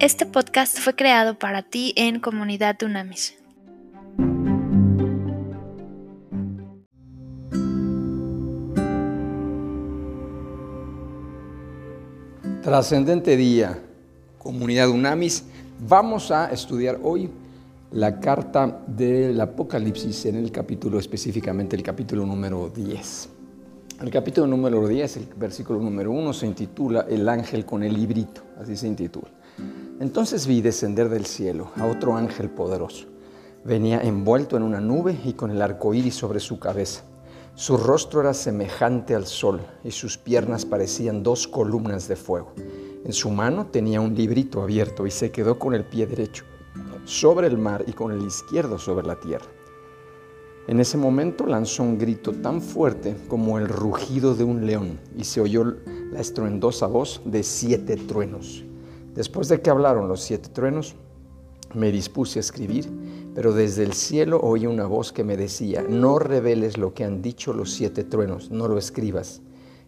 Este podcast fue creado para ti en Comunidad Unamis. Trascendente día, Comunidad Unamis. Vamos a estudiar hoy la carta del Apocalipsis en el capítulo, específicamente el capítulo número 10. El capítulo número 10, el versículo número 1, se intitula El ángel con el librito, así se intitula. Entonces vi descender del cielo a otro ángel poderoso. Venía envuelto en una nube y con el arco iris sobre su cabeza. Su rostro era semejante al sol y sus piernas parecían dos columnas de fuego. En su mano tenía un librito abierto y se quedó con el pie derecho sobre el mar y con el izquierdo sobre la tierra. En ese momento lanzó un grito tan fuerte como el rugido de un león y se oyó la estruendosa voz de siete truenos. Después de que hablaron los siete truenos, me dispuse a escribir, pero desde el cielo oí una voz que me decía, no reveles lo que han dicho los siete truenos, no lo escribas.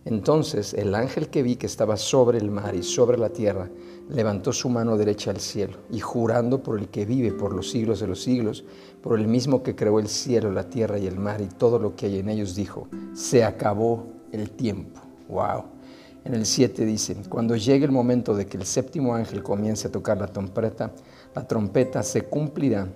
Entonces el ángel que vi que estaba sobre el mar y sobre la tierra, levantó su mano derecha al cielo y jurando por el que vive por los siglos de los siglos, por el mismo que creó el cielo, la tierra y el mar y todo lo que hay en ellos, dijo, se acabó el tiempo. ¡Wow! En el 7 dice, cuando llegue el momento de que el séptimo ángel comience a tocar la trompeta, la trompeta se cumplirá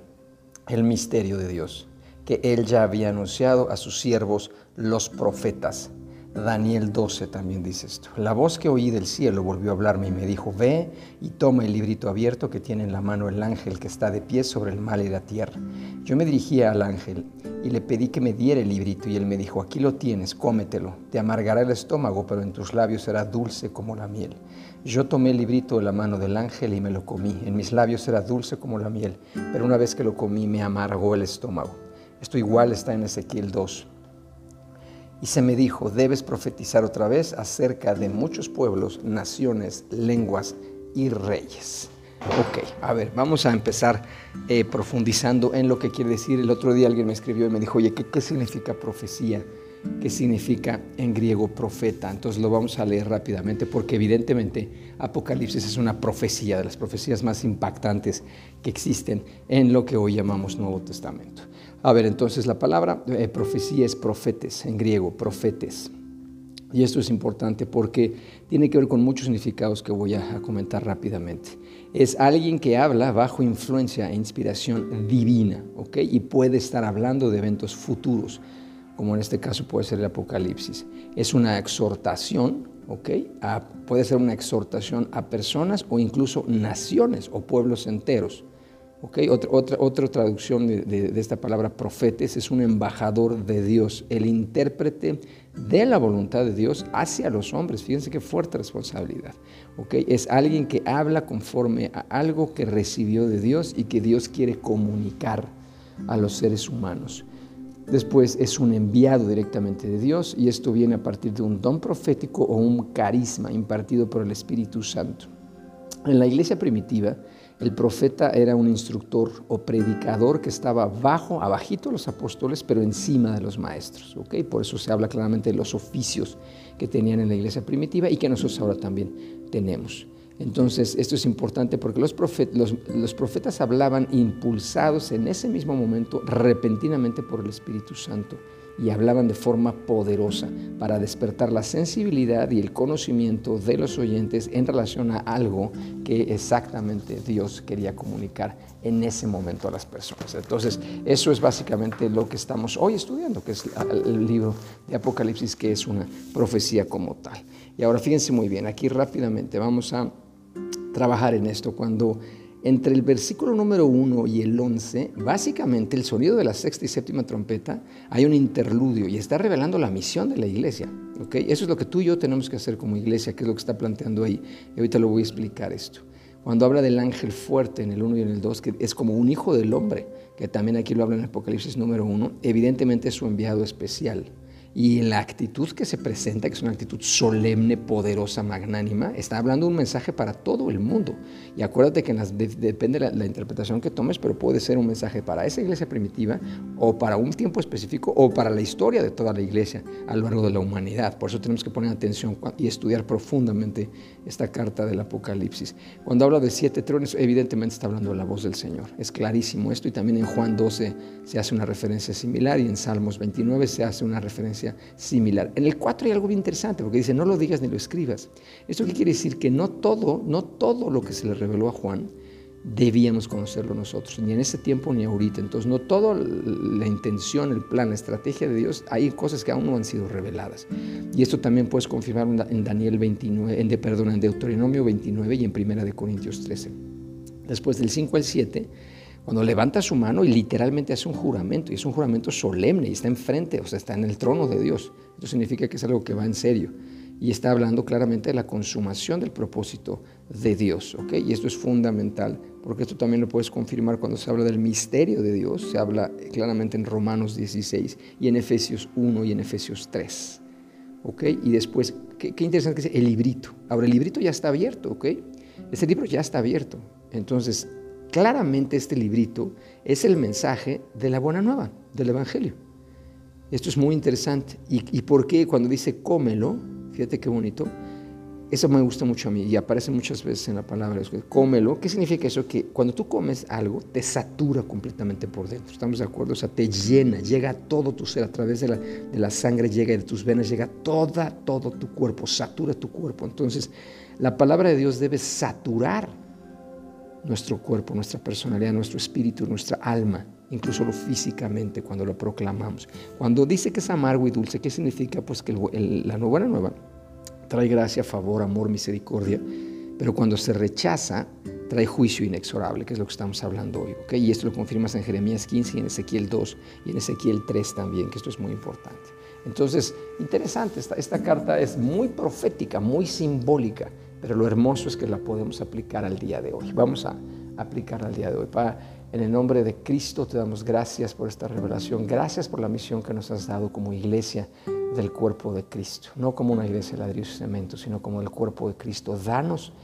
el misterio de Dios, que él ya había anunciado a sus siervos los profetas. Daniel 12 también dice esto. La voz que oí del cielo volvió a hablarme y me dijo, ve y toma el librito abierto que tiene en la mano el ángel que está de pie sobre el mar y la tierra. Yo me dirigía al ángel y le pedí que me diera el librito y él me dijo, aquí lo tienes, cómetelo, te amargará el estómago, pero en tus labios será dulce como la miel. Yo tomé el librito de la mano del ángel y me lo comí, en mis labios era dulce como la miel, pero una vez que lo comí me amargó el estómago. Esto igual está en Ezequiel 2. Y se me dijo, debes profetizar otra vez acerca de muchos pueblos, naciones, lenguas y reyes. Ok, a ver, vamos a empezar eh, profundizando en lo que quiere decir. El otro día alguien me escribió y me dijo, oye, ¿qué, ¿qué significa profecía? ¿Qué significa en griego profeta? Entonces lo vamos a leer rápidamente porque evidentemente Apocalipsis es una profecía, de las profecías más impactantes que existen en lo que hoy llamamos Nuevo Testamento. A ver, entonces la palabra eh, profecía es profetes, en griego, profetes. Y esto es importante porque tiene que ver con muchos significados que voy a, comentar rápidamente. Es alguien que habla bajo influencia e inspiración divina, ¿ok? Y puede estar hablando de eventos futuros, como en este caso puede ser el Apocalipsis. Es una exhortación, ¿ok? puede ser una exhortación a personas o incluso naciones o pueblos enteros. Otra, otra, traducción de, esta palabra profetes es un embajador de Dios, el intérprete de la voluntad de Dios hacia los hombres. Fíjense qué fuerte responsabilidad. Es alguien que habla conforme a algo que recibió de Dios y que Dios quiere comunicar a los seres humanos. Después es un enviado directamente de Dios y esto viene a partir de un don profético o un carisma impartido por el Espíritu Santo. En la iglesia primitiva, el profeta era un instructor o predicador que estaba bajo, abajito de los apóstoles, pero encima de los maestros. ¿okay? Por eso se habla claramente de los oficios que tenían en la iglesia primitiva y que nosotros ahora también tenemos. Entonces, esto es importante porque los, profetas hablaban impulsados en ese mismo momento repentinamente por el Espíritu Santo y hablaban de forma poderosa para despertar la sensibilidad y el conocimiento de los oyentes en relación a algo que exactamente Dios quería comunicar en ese momento a las personas. Entonces, eso es básicamente lo que estamos hoy estudiando, que es el libro de Apocalipsis, que es una profecía como tal. Y ahora fíjense muy bien, aquí rápidamente vamos a trabajar en esto cuando entre el versículo número 1 y el 11, básicamente el sonido de la sexta y séptima trompeta, hay un interludio y está revelando la misión de la iglesia. ¿okay? Eso es lo que tú y yo tenemos que hacer como iglesia, que es lo que está planteando ahí. Y ahorita lo voy a explicar esto. Cuando habla del ángel fuerte en el 1 y en el 2, que es como un hijo del hombre, que también aquí lo habla en Apocalipsis número 1, evidentemente es su enviado especial. Y en la actitud que se presenta, que es una actitud solemne, poderosa, magnánima, está hablando un mensaje para todo el mundo. Y acuérdate que depende de la, interpretación que tomes, pero puede ser un mensaje para esa iglesia primitiva o para un tiempo específico o para la historia de toda la iglesia a lo largo de la humanidad. Por eso tenemos que poner atención y estudiar profundamente esta carta del Apocalipsis. Cuando habla de siete tronos, evidentemente está hablando de la voz del Señor. Es clarísimo esto y también en Juan 12 se hace una referencia similar y en Salmos 29 se hace una referencia similar. En el 4 hay algo bien interesante porque dice, no lo digas ni lo escribas. ¿Esto qué quiere decir? Que no todo, no todo lo que se le reveló a Juan debíamos conocerlo nosotros, ni en ese tiempo ni ahorita. Entonces, no toda la intención, el plan, la estrategia de Dios, hay cosas que aún no han sido reveladas. Y esto también puedes confirmar en Daniel 29, en, perdón, en Deuteronomio 29 y en Primera de Corintios 13. Después del 5 al 7 cuando levanta su mano y literalmente hace un juramento, y es un juramento solemne, y está enfrente, o sea, está en el trono de Dios. Esto significa que es algo que va en serio. Y está hablando claramente de la consumación del propósito de Dios, ¿ok? Y esto es fundamental, porque esto también lo puedes confirmar cuando se habla del misterio de Dios, se habla claramente en Romanos 16 y en Efesios 1 y en Efesios 3, ¿ok? Y después, qué, qué interesante que es el librito. Ahora, el librito ya está abierto, ¿ok? Ese libro ya está abierto. Entonces, claramente este librito es el mensaje de la buena nueva, del Evangelio. Esto es muy interesante. ¿Y, por qué cuando dice cómelo? Fíjate qué bonito. Eso me gusta mucho a mí y aparece muchas veces en la palabra. Cómelo. ¿Qué significa eso? Que cuando tú comes algo, te satura completamente por dentro. ¿Estamos de acuerdo? O sea, te llena, llega a todo tu ser, a través de la, de la sangre, llega de tus venas, llega toda, todo tu cuerpo, satura tu cuerpo. Entonces, la palabra de Dios debe saturar nuestro cuerpo, nuestra personalidad, nuestro espíritu, nuestra alma, incluso lo físicamente cuando lo proclamamos. Cuando dice que es amargo y dulce, ¿qué significa? Pues que la buena nueva trae gracia, favor, amor, misericordia, pero cuando se rechaza, trae juicio inexorable, que es lo que estamos hablando hoy. Y esto lo confirmas en Jeremías 15 y en Ezequiel 2 y en Ezequiel 3 también, que esto es muy importante. Entonces, interesante, esta carta es muy profética, muy simbólica pero lo hermoso es que la podemos aplicar al día de hoy. Vamos a aplicar al día de hoy. Padre, en el nombre de Cristo te damos gracias por esta revelación, gracias por la misión que nos has dado como iglesia del cuerpo de Cristo, no como una iglesia de ladrillo y cemento, sino como el cuerpo de Cristo. Danos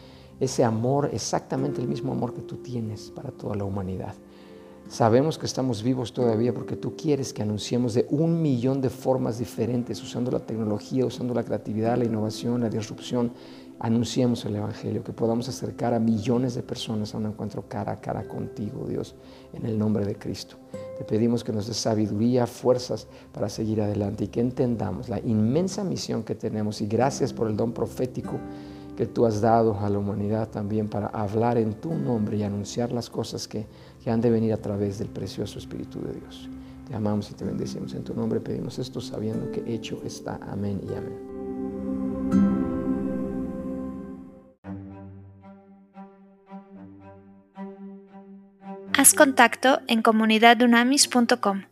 ese amor, exactamente el mismo amor que tú tienes para toda la humanidad. Sabemos que estamos vivos todavía porque tú quieres que anunciemos de un millón de formas diferentes, usando la tecnología, usando la creatividad, la innovación, la disrupción, anunciemos el Evangelio, que podamos acercar a millones de personas a un encuentro cara a cara contigo, Dios, en el nombre de Cristo. Te pedimos que nos des sabiduría, fuerzas para seguir adelante y que entendamos la inmensa misión que tenemos y gracias por el don profético que tú has dado a la humanidad también para hablar en tu nombre y anunciar las cosas que, que han de venir a través del precioso Espíritu de Dios. Te amamos y te bendecimos. En tu nombre pedimos esto sabiendo que hecho está. Amén y amén. Contacto en comunidadunamis.com.